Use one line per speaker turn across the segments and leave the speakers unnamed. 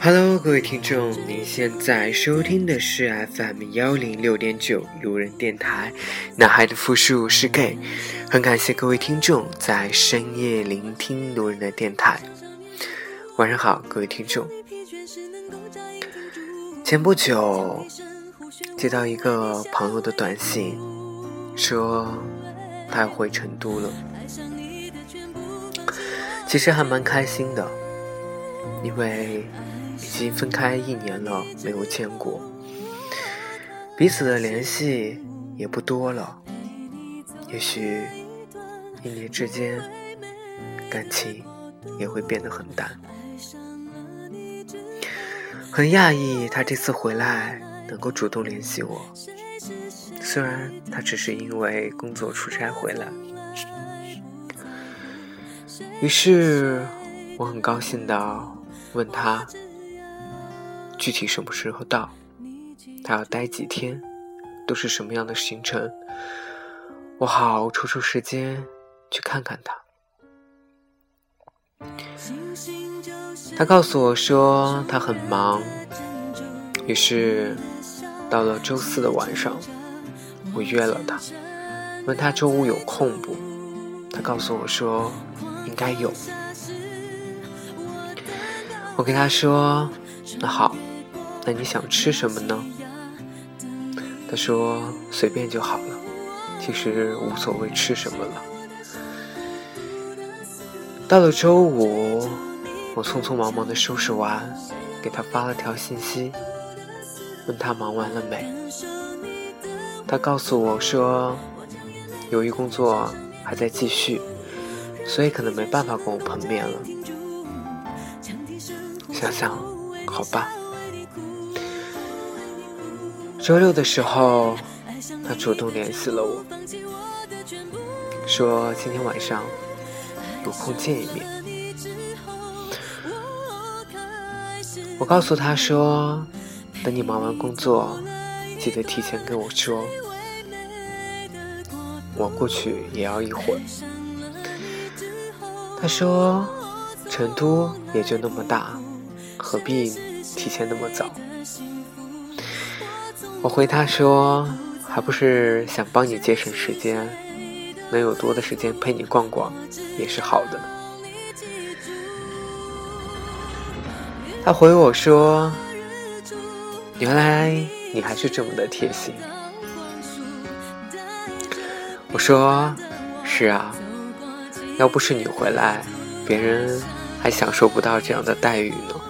Hello，各位听众，您现在收听的是 FM 幺零六点九路人电台，男孩的复数是 gay。很感谢各位听众在深夜聆听路人的电台。晚上好，各位听众。前不久接到一个朋友的短信，说他要回成都了。其实还蛮开心的，因为已经分开一年了，没有见过，彼此的联系也不多了。也许一年之间，感情也会变得很淡。很讶异，他这次回来能够主动联系我，虽然他只是因为工作出差回来。于是，我很高兴的问他，具体什么时候到，他要待几天，都是什么样的行程，我好抽出时间去看看他。他告诉我说他很忙，于是到了周四的晚上，我约了他，问他周五有空不？他告诉我说该有。我给他说那好，那你想吃什么呢？他说随便就好了，其实无所谓吃什么了。到了周五，我匆匆忙忙的收拾完，给他发了条信息，问他忙完了没。他告诉我说，由于工作还在继续，所以可能没办法跟我碰面了。想想，好吧。周六的时候，他主动联系了我，说今天晚上。有空见一面。我告诉他说：“等你忙完工作，记得提前跟我说，我过去也要一会儿。”他说：“成都也就那么大，何必提前那么早？”我回他说：“还不是想帮你节省时间。”能有多的时间陪你逛逛，也是好的。他回我说：“原来你还是这么的贴心。”我说：“是啊，要不是你回来，别人还享受不到这样的待遇呢。”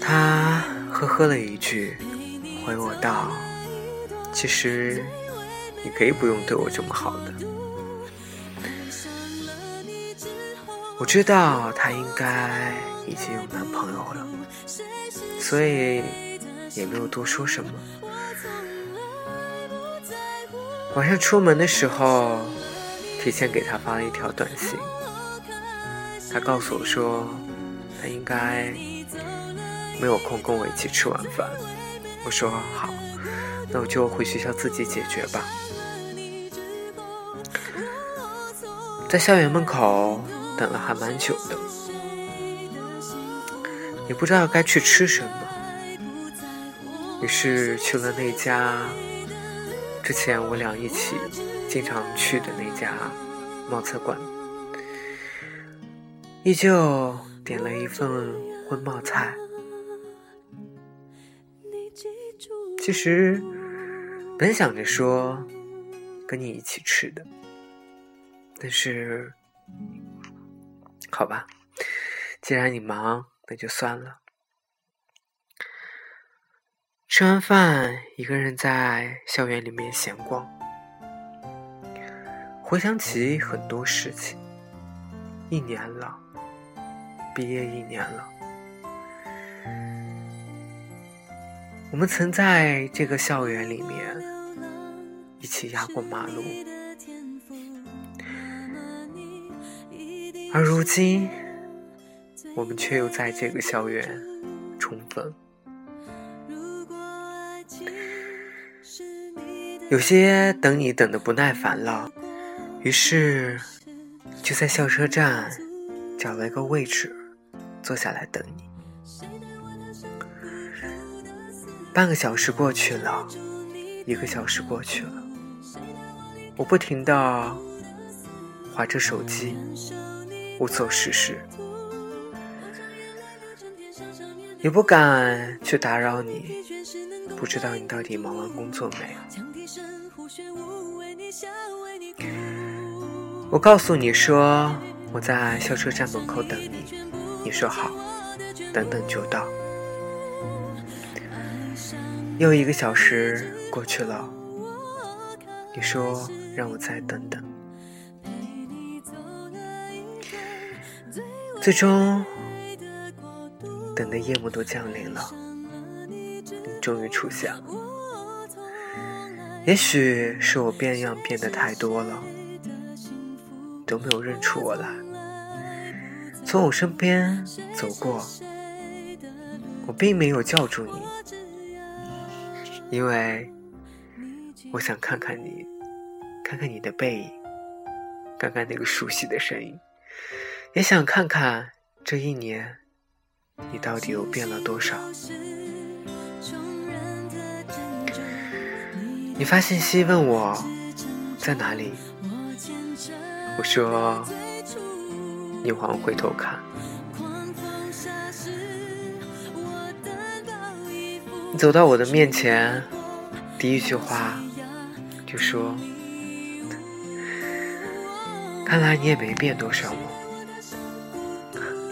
他呵呵了一句，回我道：“其实……”你可以不用对我这么好的。我知道她应该已经有男朋友了，所以也没有多说什么。晚上出门的时候，提前给他发了一条短信，他告诉我说，他应该没有空跟我一起吃晚饭。我说好，那我就回学校自己解决吧。在校园门口等了还蛮久的，也不知道该去吃什么，于是去了那家之前我俩一起经常去的那家冒菜馆，依旧点了一份荤冒菜。其实本想着说跟你一起吃的。但是，好吧，既然你忙，那就算了。吃完饭，一个人在校园里面闲逛，回想起很多事情。一年了，毕业一年了，我们曾在这个校园里面一起压过马路。而如今，我们却又在这个校园重逢。有些等你等的不耐烦了，于是就在校车站找了一个位置坐下来等你。半个小时过去了，一个小时过去了，我不停的划着手机，无所事事，也不敢去打扰你，不知道你到底忙完工作没有我告诉你说我在校车站门口等你，你说好，等等就到。又一个小时过去了，你说让我再等等。最终，等的夜幕都降临了，你终于出现了。也许是我变样变得太多了，都没有认出我来。从我身边走过，我并没有叫住你。因为我想看看你，看看你的背影，看看那个熟悉的身影，也想看看这一年你到底又变了多少。你发信息问我在哪里，我说你往回头看。你走到我的面前，第一句话就说：“看来你也没变多少嘛，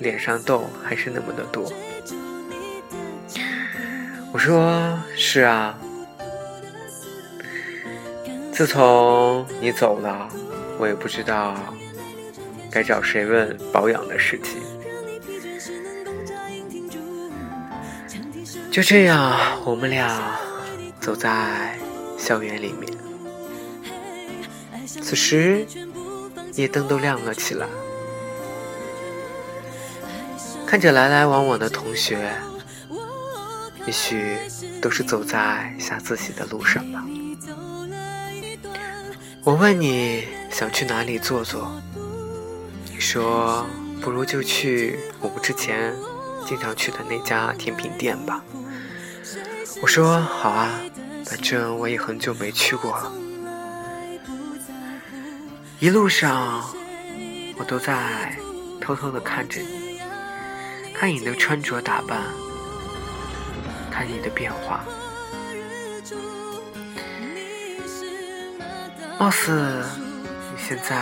脸上痘还是那么的多。”我说：“是啊，自从你走了，我也不知道该找谁问保养的事情。”就这样，我们俩走在校园里面。此时，夜灯都亮了起来。看着来来往往的同学，也许都是走在下自习的路上吧。我问你想去哪里坐坐，你说不如就去我们之前经常去的那家甜品店吧。我说好啊，反正我也很久没去过了。一路上，我都在偷偷的看着你，看你的穿着打扮，看你的变化。貌似你现在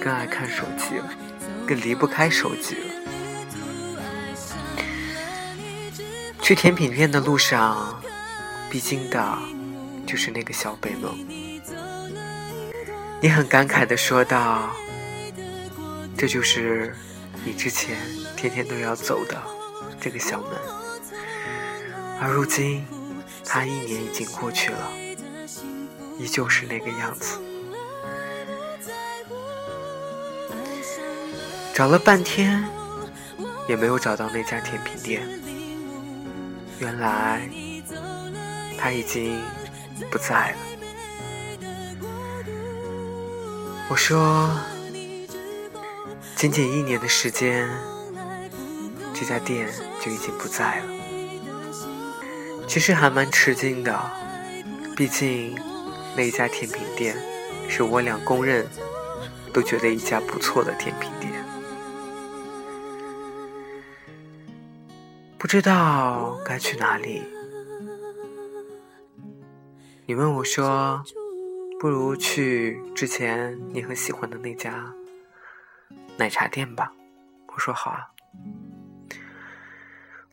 更爱看手机了，更离不开手机了。去甜品店的路上，必经的就是那个小北门。你很感慨的说道：“这就是你之前天天都要走的这个小门。”而如今，它一年已经过去了，依旧是那个样子。找了半天，也没有找到那家甜品店。原来他已经不在了。我说，仅仅一年的时间，这家店就已经不在了。其实还蛮吃惊的，毕竟那家甜品店是我俩公认都觉得一家不错的甜品店。不知道该去哪里。你问我说：“不如去之前你很喜欢的那家奶茶店吧。”我说：“好啊。”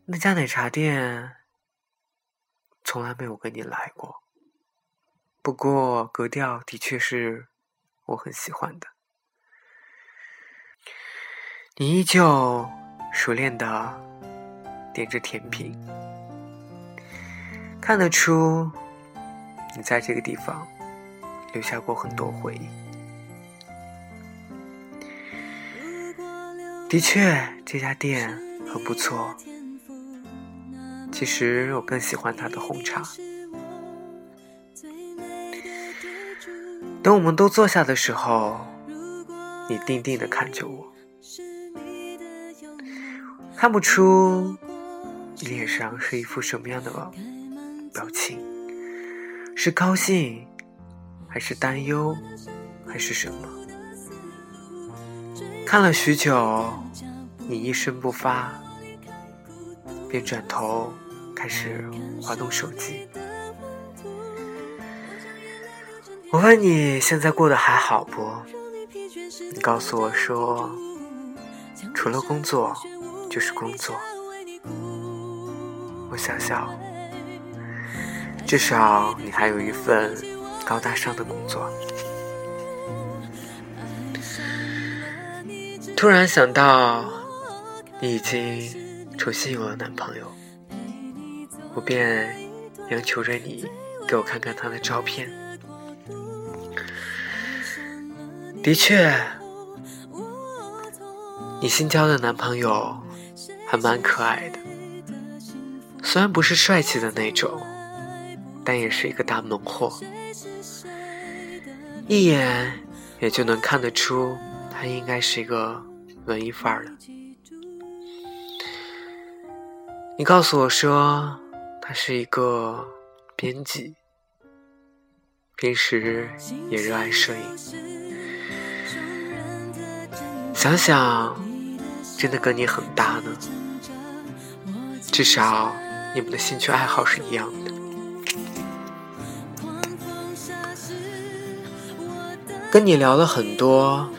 那家奶茶店从来没有跟你来过，不过格调的确是我很喜欢的。你依旧熟练的。点着甜品，看得出你在这个地方留下过很多回忆。的确，这家店很不错。其实我更喜欢它的红茶。等我们都坐下的时候，你定定的看着我，看不出你脸上是一副什么样的表情，是高兴，还是担忧，还是什么？看了许久，你一声不发，便转头开始滑动手机。我问你现在过得还好不？你告诉我说，除了工作就是工作。我想笑，至少你还有一份高大上的工作。突然想到，你已经重新有了男朋友，我便央求着你给我看看他的照片。的确，你新交的男朋友还蛮可爱的，虽然不是帅气的那种，但也是一个大猛货，一眼也就能看得出他应该是一个文艺范儿的。你告诉我说，他是一个编辑，平时也热爱摄影。想想，真的跟你很搭呢。至少你们的兴趣爱好是一样的。跟你聊了很多，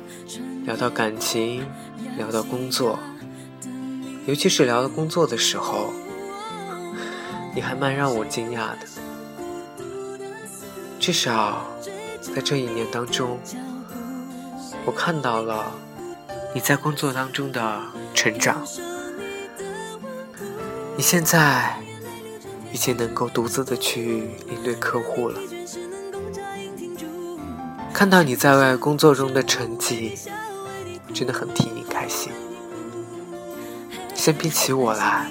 聊到感情，聊到工作，尤其是聊到工作的时候，你还蛮让我惊讶的。至少在这一年当中，我看到了。你在工作当中的成长，你现在已经能够独自的去应对客户了。看到你在外工作中的成绩，真的很替你开心。相比起我来，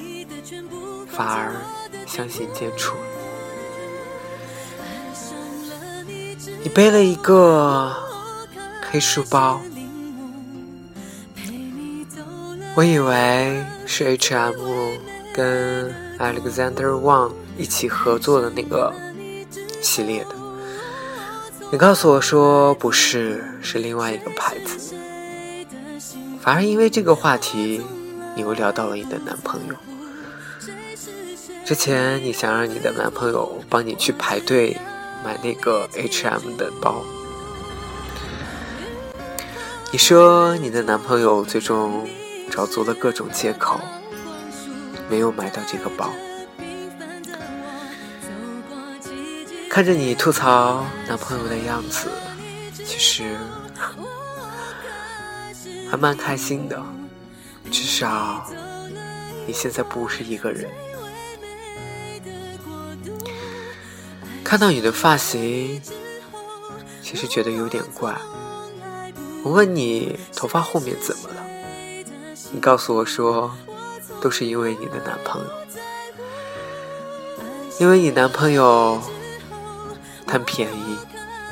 反而相形见绌。你背了一个黑书包。我以为是 H&M 跟 Alexander Wang 一起合作的那个系列的，你告诉我说不是，是另外一个牌子。反而因为这个话题，你又聊到了你的男朋友。之前你想让你的男朋友帮你去排队买那个 H&M 的包，你说你的男朋友最终。找足了各种借口，没有买到这个包。看着你吐槽男朋友的样子，其实还蛮开心的，至少你现在不是一个人。看到你的发型，其实觉得有点怪。我问你，头发后面怎么了？你告诉我说，都是因为你的男朋友，因为你男朋友贪便宜，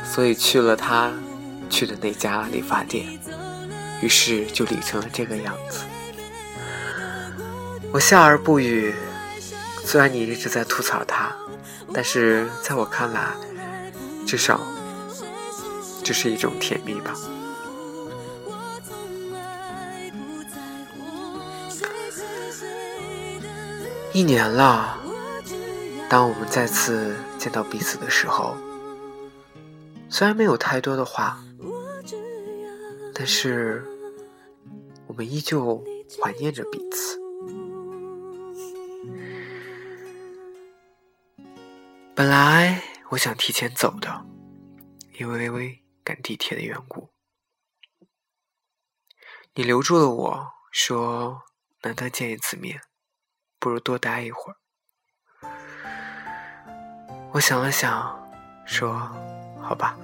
所以去了他去的那家理发店，于是就理成了这个样子。我笑而不语，虽然你一直在吐槽他，但是在我看来，至少这是一种甜蜜吧。一年了，当我们再次见到彼此的时候，虽然没有太多的话，但是我们依旧怀念着彼此。本来我想提前走的，因为赶地铁的缘故，你留住了我说难得见一次面。不如多待一会儿。我想了想，说：“好吧。”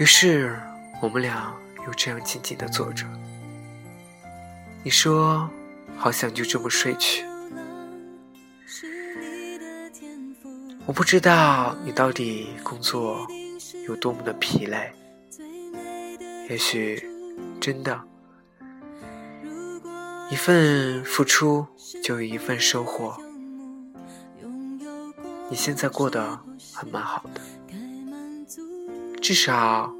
于是我们俩又这样静静的坐着。你说：“好想就这么睡去。”我不知道你到底工作有多么的疲累，也许真的，一份付出就有一份收获。你现在过得还蛮好的，至少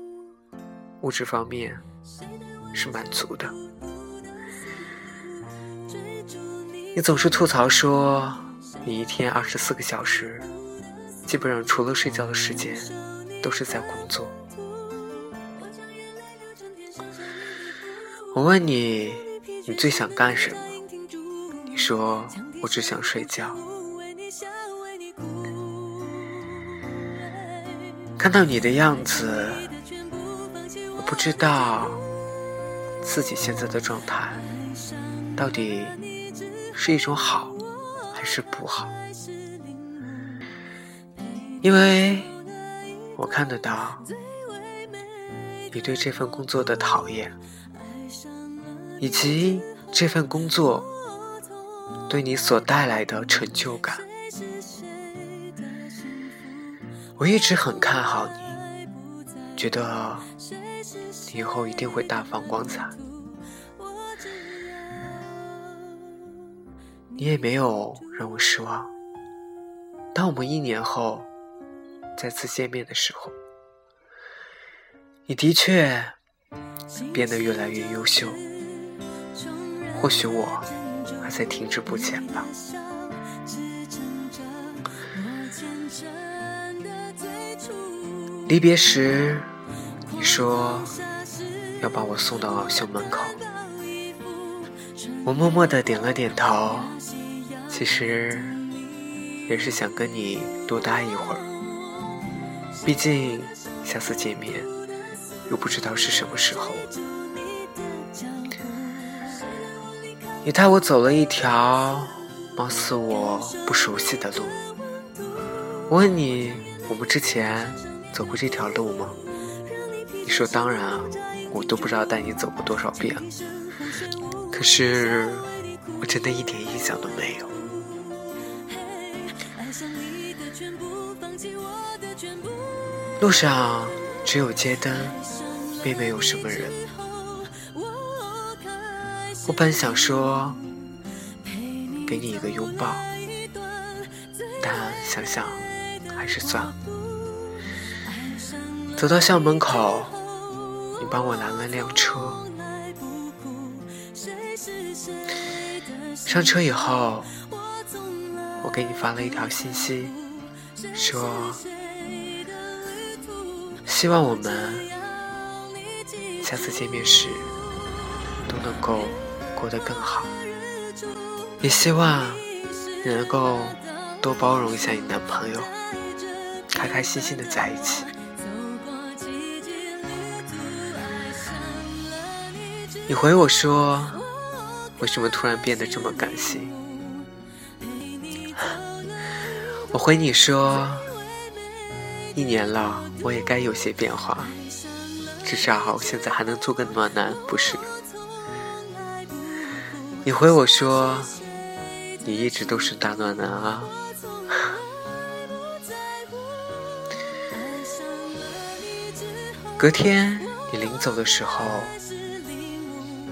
物质方面是满足的。你总是吐槽说，你一天二十四个小时，基本上除了睡觉的时间，都是在工作。我问你，你最想干什么？你说，我只想睡觉。看到你的样子，我不知道自己现在的状态到底是一种好还是不好，因为我看得到你对这份工作的讨厌，以及这份工作对你所带来的成就感。我一直很看好你，觉得你以后一定会大放光彩。你也没有让我失望。当我们一年后再次见面的时候，你的确变得越来越优秀。或许我还在停滞不前吧。离别时，你说要把我送到校门口，我默默的点了点头。其实也是想跟你多待一会儿，毕竟下次见面又不知道是什么时候。你带我走了一条貌似我不熟悉的路，我问你，我们之前。走过这条路吗？你说当然啊，我都不知道带你走过多少遍了。可是我真的一点印象都没有。路上只有街灯，并没有什么人。我本想说给你一个拥抱，但想想还是算了。走到校门口，你帮我拦了辆车。上车以后，我给你发了一条信息，说希望我们下次见面时都能够过得更好，也希望你能够多包容一下你男朋友，开开心心的在一起。你回我说：“为什么突然变得这么感性？” 我回你说：“一年了，我也该有些变化，至少现在还能做个暖男，不是？”你回我说：“你一直都是大暖男啊。”隔天你临走的时候。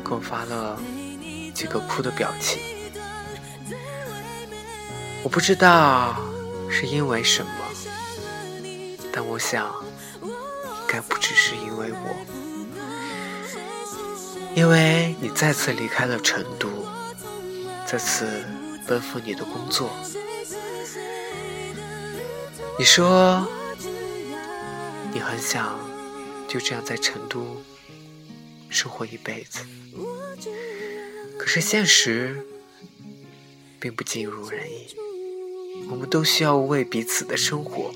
给我发了几个哭的表情，我不知道是因为什么，但我想应该不只是因为我，因为你再次离开了成都，再次奔赴你的工作。你说你很想就这样在成都生活一辈子。可是现实并不尽如人意，我们都需要为彼此的生活、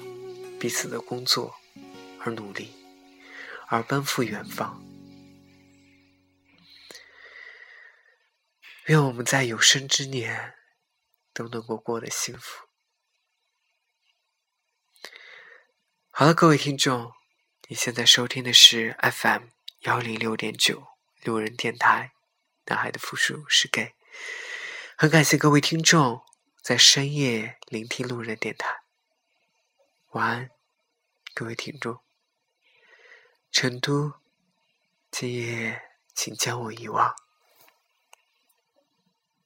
彼此的工作而努力，而奔赴远方。愿我们在有生之年都能够过得幸福。好了，各位听众，你现在收听的是 FM 幺零六点九路人电台。男孩的复数是 gay。很感谢各位听众在深夜聆听路人电台。晚安，各位听众。成都，今夜请将我遗忘。